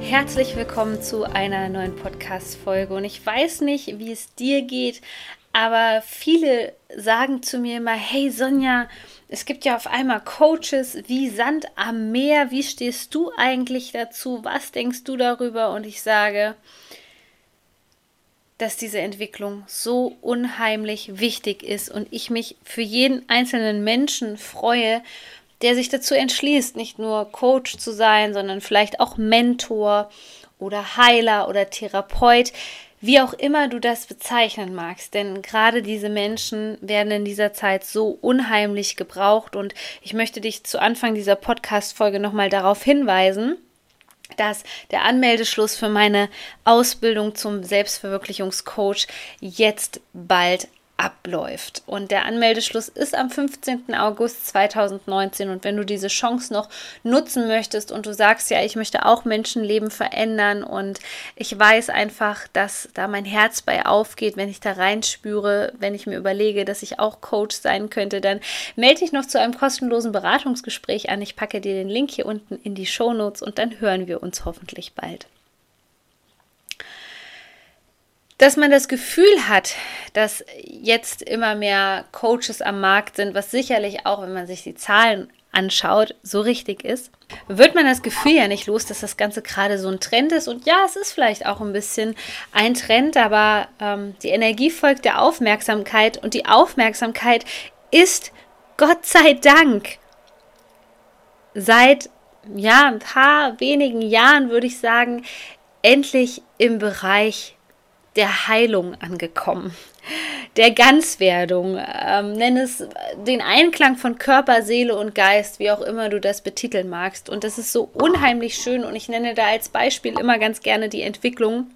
Herzlich willkommen zu einer neuen Podcast-Folge. Und ich weiß nicht, wie es dir geht, aber viele sagen zu mir immer: Hey Sonja, es gibt ja auf einmal Coaches wie Sand am Meer. Wie stehst du eigentlich dazu? Was denkst du darüber? Und ich sage, dass diese Entwicklung so unheimlich wichtig ist und ich mich für jeden einzelnen Menschen freue, der sich dazu entschließt, nicht nur Coach zu sein, sondern vielleicht auch Mentor oder Heiler oder Therapeut, wie auch immer du das bezeichnen magst. Denn gerade diese Menschen werden in dieser Zeit so unheimlich gebraucht und ich möchte dich zu Anfang dieser Podcast-Folge nochmal darauf hinweisen, dass der Anmeldeschluss für meine Ausbildung zum Selbstverwirklichungscoach jetzt bald abläuft. Und der Anmeldeschluss ist am 15. August 2019. Und wenn du diese Chance noch nutzen möchtest und du sagst, ja, ich möchte auch Menschenleben verändern und ich weiß einfach, dass da mein Herz bei aufgeht, wenn ich da reinspüre, wenn ich mir überlege, dass ich auch Coach sein könnte, dann melde dich noch zu einem kostenlosen Beratungsgespräch an. Ich packe dir den Link hier unten in die Shownotes und dann hören wir uns hoffentlich bald dass man das Gefühl hat, dass jetzt immer mehr Coaches am Markt sind, was sicherlich auch, wenn man sich die Zahlen anschaut, so richtig ist, wird man das Gefühl ja nicht los, dass das Ganze gerade so ein Trend ist. Und ja, es ist vielleicht auch ein bisschen ein Trend, aber ähm, die Energie folgt der Aufmerksamkeit und die Aufmerksamkeit ist Gott sei Dank seit ja ein paar wenigen Jahren, würde ich sagen, endlich im Bereich der Heilung angekommen, der Ganzwerdung. Ähm, nenn es den Einklang von Körper, Seele und Geist, wie auch immer du das betiteln magst. Und das ist so unheimlich schön und ich nenne da als Beispiel immer ganz gerne die Entwicklung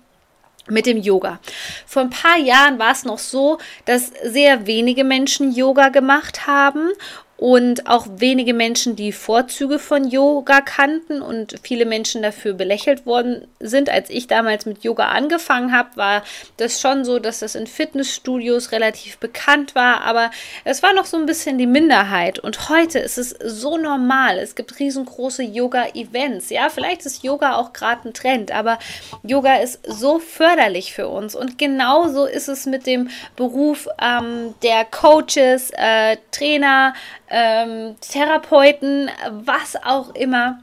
mit dem Yoga. Vor ein paar Jahren war es noch so, dass sehr wenige Menschen Yoga gemacht haben und auch wenige Menschen die Vorzüge von Yoga kannten und viele Menschen dafür belächelt worden sind. Als ich damals mit Yoga angefangen habe, war das schon so, dass das in Fitnessstudios relativ bekannt war, aber es war noch so ein bisschen die Minderheit. Und heute ist es so normal. Es gibt riesengroße Yoga-Events. Ja, vielleicht ist Yoga auch gerade ein Trend, aber Yoga ist so förderlich für uns. Und genauso ist es mit dem Beruf ähm, der Coaches, äh, Trainer, ähm, Therapeuten, was auch immer.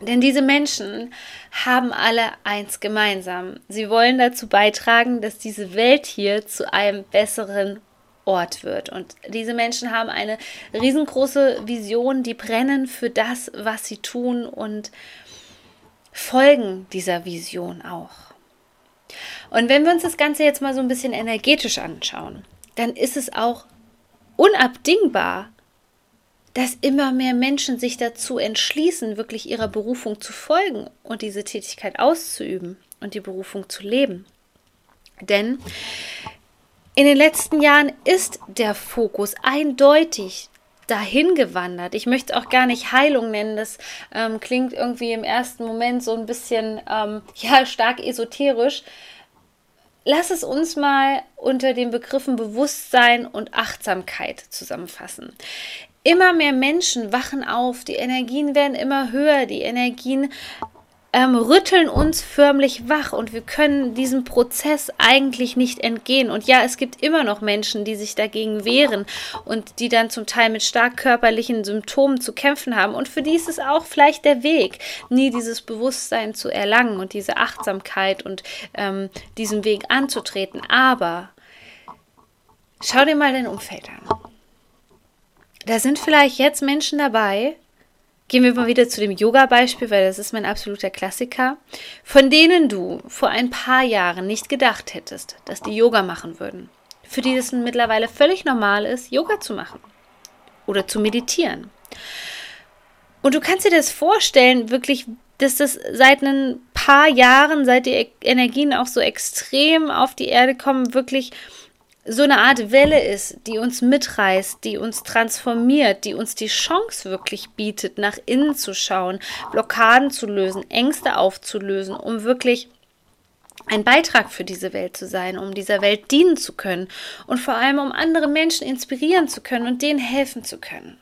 Denn diese Menschen haben alle eins gemeinsam. Sie wollen dazu beitragen, dass diese Welt hier zu einem besseren Ort wird. Und diese Menschen haben eine riesengroße Vision, die brennen für das, was sie tun und folgen dieser Vision auch. Und wenn wir uns das Ganze jetzt mal so ein bisschen energetisch anschauen, dann ist es auch unabdingbar, dass immer mehr Menschen sich dazu entschließen, wirklich ihrer Berufung zu folgen und diese Tätigkeit auszuüben und die Berufung zu leben. Denn in den letzten Jahren ist der Fokus eindeutig dahin gewandert. Ich möchte auch gar nicht Heilung nennen. Das ähm, klingt irgendwie im ersten Moment so ein bisschen ähm, ja stark esoterisch. Lass es uns mal unter den Begriffen Bewusstsein und Achtsamkeit zusammenfassen. Immer mehr Menschen wachen auf, die Energien werden immer höher, die Energien ähm, rütteln uns förmlich wach und wir können diesem Prozess eigentlich nicht entgehen. Und ja, es gibt immer noch Menschen, die sich dagegen wehren und die dann zum Teil mit stark körperlichen Symptomen zu kämpfen haben. Und für die ist es auch vielleicht der Weg, nie dieses Bewusstsein zu erlangen und diese Achtsamkeit und ähm, diesen Weg anzutreten. Aber schau dir mal dein Umfeld an. Da sind vielleicht jetzt Menschen dabei, Gehen wir mal wieder zu dem Yoga-Beispiel, weil das ist mein absoluter Klassiker, von denen du vor ein paar Jahren nicht gedacht hättest, dass die Yoga machen würden. Für die es mittlerweile völlig normal ist, Yoga zu machen oder zu meditieren. Und du kannst dir das vorstellen, wirklich, dass das seit ein paar Jahren, seit die Energien auch so extrem auf die Erde kommen, wirklich so eine Art Welle ist, die uns mitreißt, die uns transformiert, die uns die Chance wirklich bietet, nach innen zu schauen, Blockaden zu lösen, Ängste aufzulösen, um wirklich ein Beitrag für diese Welt zu sein, um dieser Welt dienen zu können und vor allem um andere Menschen inspirieren zu können und denen helfen zu können.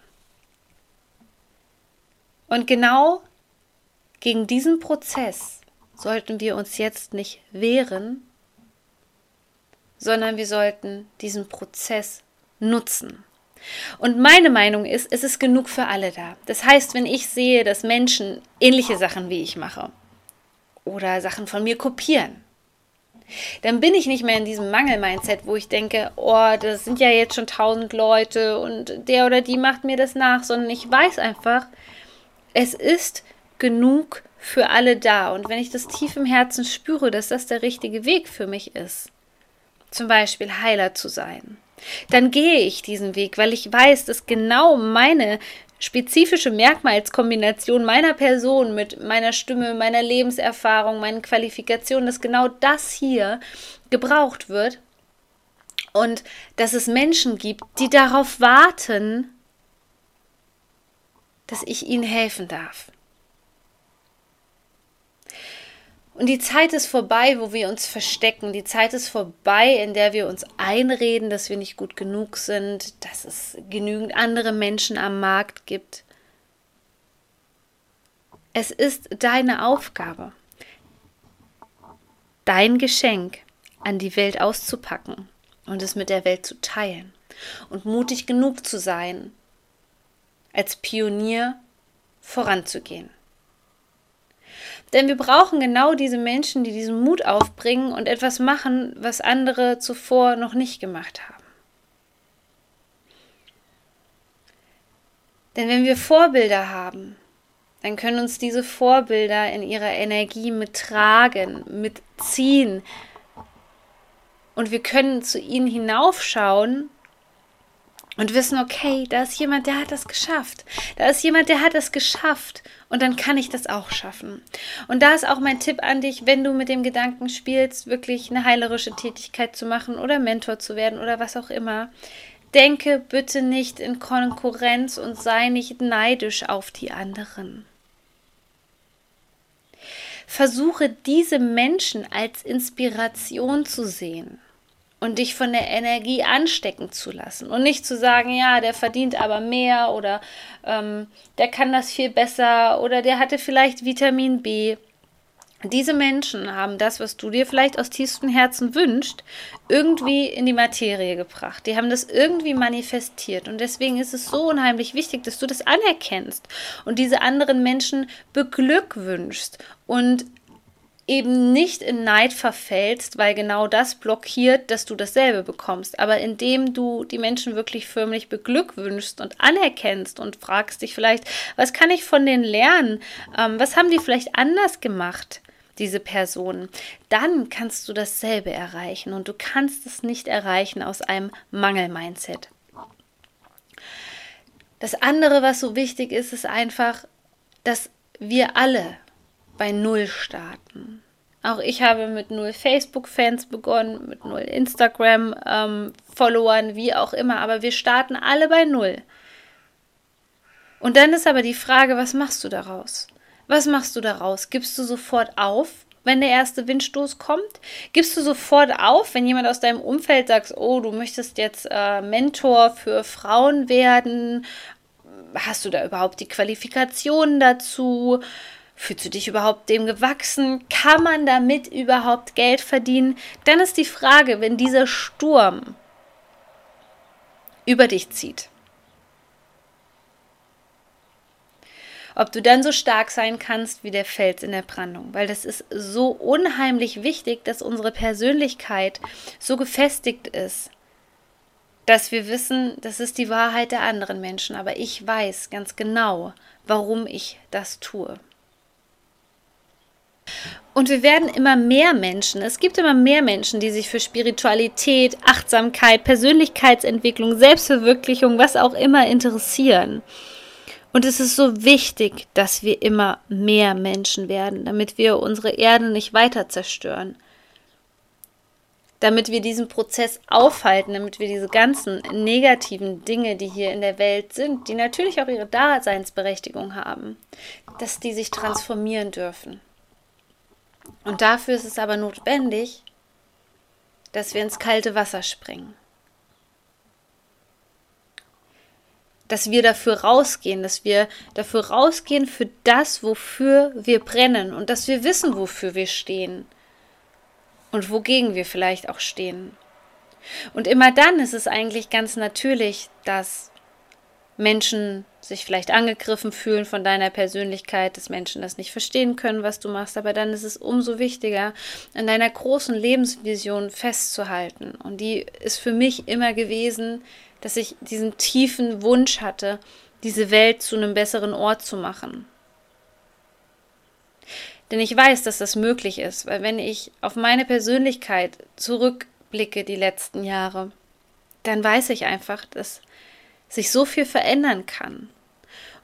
Und genau gegen diesen Prozess sollten wir uns jetzt nicht wehren, sondern wir sollten diesen Prozess nutzen. Und meine Meinung ist, es ist genug für alle da. Das heißt, wenn ich sehe, dass Menschen ähnliche Sachen wie ich mache oder Sachen von mir kopieren, dann bin ich nicht mehr in diesem Mangel-Mindset, wo ich denke, oh, das sind ja jetzt schon tausend Leute und der oder die macht mir das nach, sondern ich weiß einfach, es ist genug für alle da. Und wenn ich das tief im Herzen spüre, dass das der richtige Weg für mich ist, zum Beispiel Heiler zu sein, dann gehe ich diesen Weg, weil ich weiß, dass genau meine spezifische Merkmalskombination meiner Person mit meiner Stimme, meiner Lebenserfahrung, meinen Qualifikationen, dass genau das hier gebraucht wird und dass es Menschen gibt, die darauf warten, dass ich ihnen helfen darf. Und die Zeit ist vorbei, wo wir uns verstecken. Die Zeit ist vorbei, in der wir uns einreden, dass wir nicht gut genug sind, dass es genügend andere Menschen am Markt gibt. Es ist deine Aufgabe, dein Geschenk an die Welt auszupacken und es mit der Welt zu teilen und mutig genug zu sein, als Pionier voranzugehen. Denn wir brauchen genau diese Menschen, die diesen Mut aufbringen und etwas machen, was andere zuvor noch nicht gemacht haben. Denn wenn wir Vorbilder haben, dann können uns diese Vorbilder in ihrer Energie mittragen, mitziehen. Und wir können zu ihnen hinaufschauen und wissen, okay, da ist jemand, der hat das geschafft. Da ist jemand, der hat das geschafft. Und dann kann ich das auch schaffen. Und da ist auch mein Tipp an dich, wenn du mit dem Gedanken spielst, wirklich eine heilerische Tätigkeit zu machen oder Mentor zu werden oder was auch immer. Denke bitte nicht in Konkurrenz und sei nicht neidisch auf die anderen. Versuche diese Menschen als Inspiration zu sehen und dich von der Energie anstecken zu lassen und nicht zu sagen, ja, der verdient aber mehr oder ähm, der kann das viel besser oder der hatte vielleicht Vitamin B. Diese Menschen haben das, was du dir vielleicht aus tiefstem Herzen wünschst, irgendwie in die Materie gebracht. Die haben das irgendwie manifestiert. Und deswegen ist es so unheimlich wichtig, dass du das anerkennst und diese anderen Menschen beglückwünschst und eben nicht in Neid verfällst, weil genau das blockiert, dass du dasselbe bekommst. Aber indem du die Menschen wirklich förmlich beglückwünschst und anerkennst und fragst dich vielleicht, was kann ich von denen lernen? Ähm, was haben die vielleicht anders gemacht? diese Personen, dann kannst du dasselbe erreichen und du kannst es nicht erreichen aus einem Mangel-Mindset. Das andere, was so wichtig ist, ist einfach, dass wir alle bei Null starten. Auch ich habe mit null Facebook-Fans begonnen, mit null Instagram-Followern, ähm, wie auch immer, aber wir starten alle bei Null. Und dann ist aber die Frage, was machst du daraus? Was machst du daraus? Gibst du sofort auf, wenn der erste Windstoß kommt? Gibst du sofort auf, wenn jemand aus deinem Umfeld sagt, oh, du möchtest jetzt äh, Mentor für Frauen werden? Hast du da überhaupt die Qualifikationen dazu? Fühlst du dich überhaupt dem gewachsen? Kann man damit überhaupt Geld verdienen? Dann ist die Frage, wenn dieser Sturm über dich zieht. Ob du dann so stark sein kannst wie der Fels in der Brandung, weil das ist so unheimlich wichtig, dass unsere Persönlichkeit so gefestigt ist, dass wir wissen, das ist die Wahrheit der anderen Menschen, aber ich weiß ganz genau, warum ich das tue. Und wir werden immer mehr Menschen, es gibt immer mehr Menschen, die sich für Spiritualität, Achtsamkeit, Persönlichkeitsentwicklung, Selbstverwirklichung, was auch immer interessieren. Und es ist so wichtig, dass wir immer mehr Menschen werden, damit wir unsere Erde nicht weiter zerstören. Damit wir diesen Prozess aufhalten, damit wir diese ganzen negativen Dinge, die hier in der Welt sind, die natürlich auch ihre Daseinsberechtigung haben, dass die sich transformieren dürfen. Und dafür ist es aber notwendig, dass wir ins kalte Wasser springen. dass wir dafür rausgehen, dass wir dafür rausgehen für das, wofür wir brennen und dass wir wissen, wofür wir stehen und wogegen wir vielleicht auch stehen. Und immer dann ist es eigentlich ganz natürlich, dass Menschen sich vielleicht angegriffen fühlen von deiner Persönlichkeit, dass Menschen das nicht verstehen können, was du machst, aber dann ist es umso wichtiger, an deiner großen Lebensvision festzuhalten. Und die ist für mich immer gewesen, dass ich diesen tiefen Wunsch hatte, diese Welt zu einem besseren Ort zu machen. Denn ich weiß, dass das möglich ist, weil wenn ich auf meine Persönlichkeit zurückblicke die letzten Jahre, dann weiß ich einfach, dass sich so viel verändern kann.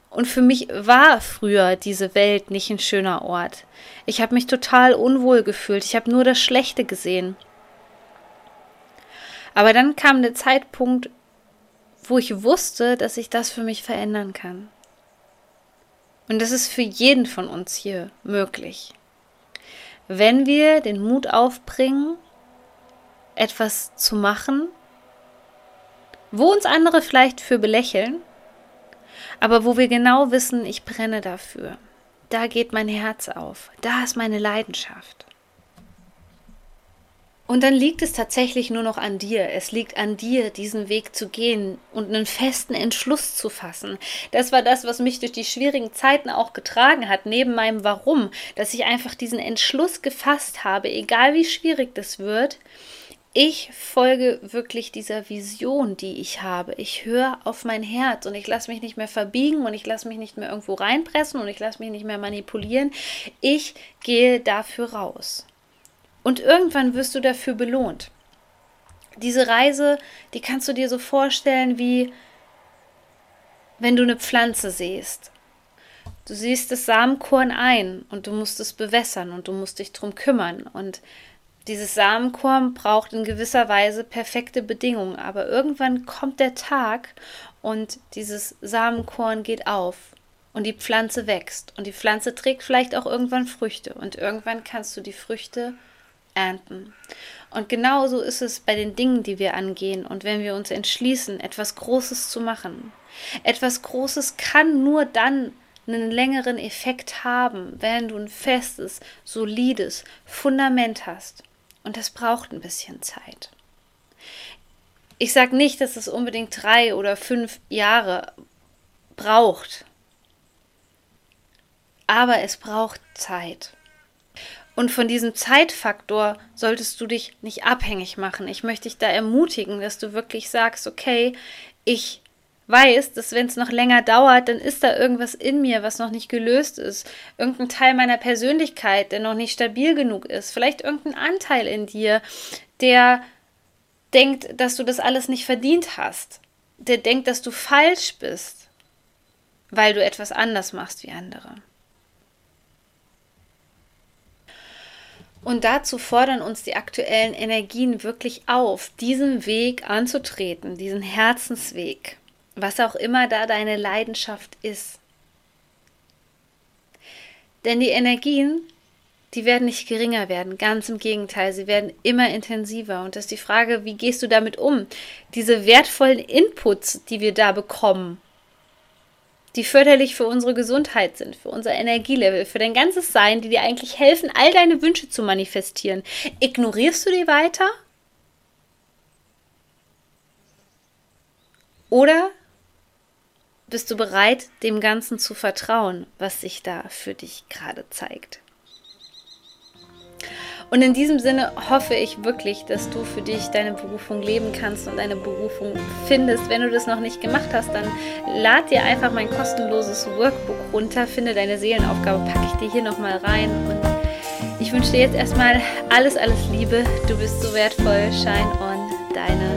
Und für mich war früher diese Welt nicht ein schöner Ort. Ich habe mich total unwohl gefühlt. Ich habe nur das Schlechte gesehen. Aber dann kam der Zeitpunkt, wo ich wusste, dass ich das für mich verändern kann. Und das ist für jeden von uns hier möglich. Wenn wir den Mut aufbringen, etwas zu machen, wo uns andere vielleicht für belächeln, aber wo wir genau wissen, ich brenne dafür. Da geht mein Herz auf. Da ist meine Leidenschaft. Und dann liegt es tatsächlich nur noch an dir. Es liegt an dir, diesen Weg zu gehen und einen festen Entschluss zu fassen. Das war das, was mich durch die schwierigen Zeiten auch getragen hat, neben meinem Warum, dass ich einfach diesen Entschluss gefasst habe, egal wie schwierig das wird. Ich folge wirklich dieser Vision, die ich habe. Ich höre auf mein Herz und ich lasse mich nicht mehr verbiegen und ich lasse mich nicht mehr irgendwo reinpressen und ich lasse mich nicht mehr manipulieren. Ich gehe dafür raus. Und irgendwann wirst du dafür belohnt. Diese Reise, die kannst du dir so vorstellen, wie wenn du eine Pflanze siehst. Du siehst das Samenkorn ein und du musst es bewässern und du musst dich drum kümmern. Und dieses Samenkorn braucht in gewisser Weise perfekte Bedingungen. Aber irgendwann kommt der Tag und dieses Samenkorn geht auf und die Pflanze wächst. Und die Pflanze trägt vielleicht auch irgendwann Früchte. Und irgendwann kannst du die Früchte ernten. Und genauso ist es bei den Dingen, die wir angehen und wenn wir uns entschließen, etwas Großes zu machen. Etwas Großes kann nur dann einen längeren Effekt haben, wenn du ein festes, solides Fundament hast. Und das braucht ein bisschen Zeit. Ich sage nicht, dass es unbedingt drei oder fünf Jahre braucht, aber es braucht Zeit. Und von diesem Zeitfaktor solltest du dich nicht abhängig machen. Ich möchte dich da ermutigen, dass du wirklich sagst, okay, ich weiß, dass wenn es noch länger dauert, dann ist da irgendwas in mir, was noch nicht gelöst ist. Irgendein Teil meiner Persönlichkeit, der noch nicht stabil genug ist. Vielleicht irgendein Anteil in dir, der denkt, dass du das alles nicht verdient hast. Der denkt, dass du falsch bist, weil du etwas anders machst wie andere. Und dazu fordern uns die aktuellen Energien wirklich auf, diesen Weg anzutreten, diesen Herzensweg, was auch immer da deine Leidenschaft ist. Denn die Energien, die werden nicht geringer werden, ganz im Gegenteil, sie werden immer intensiver. Und das ist die Frage, wie gehst du damit um? Diese wertvollen Inputs, die wir da bekommen, die förderlich für unsere Gesundheit sind, für unser Energielevel, für dein ganzes Sein, die dir eigentlich helfen, all deine Wünsche zu manifestieren. Ignorierst du die weiter? Oder bist du bereit, dem Ganzen zu vertrauen, was sich da für dich gerade zeigt? Und in diesem Sinne hoffe ich wirklich, dass du für dich deine Berufung leben kannst und deine Berufung findest. Wenn du das noch nicht gemacht hast, dann lad dir einfach mein kostenloses Workbook runter, finde deine Seelenaufgabe, packe ich dir hier nochmal rein und ich wünsche dir jetzt erstmal alles, alles Liebe. Du bist so wertvoll. Shine on, deine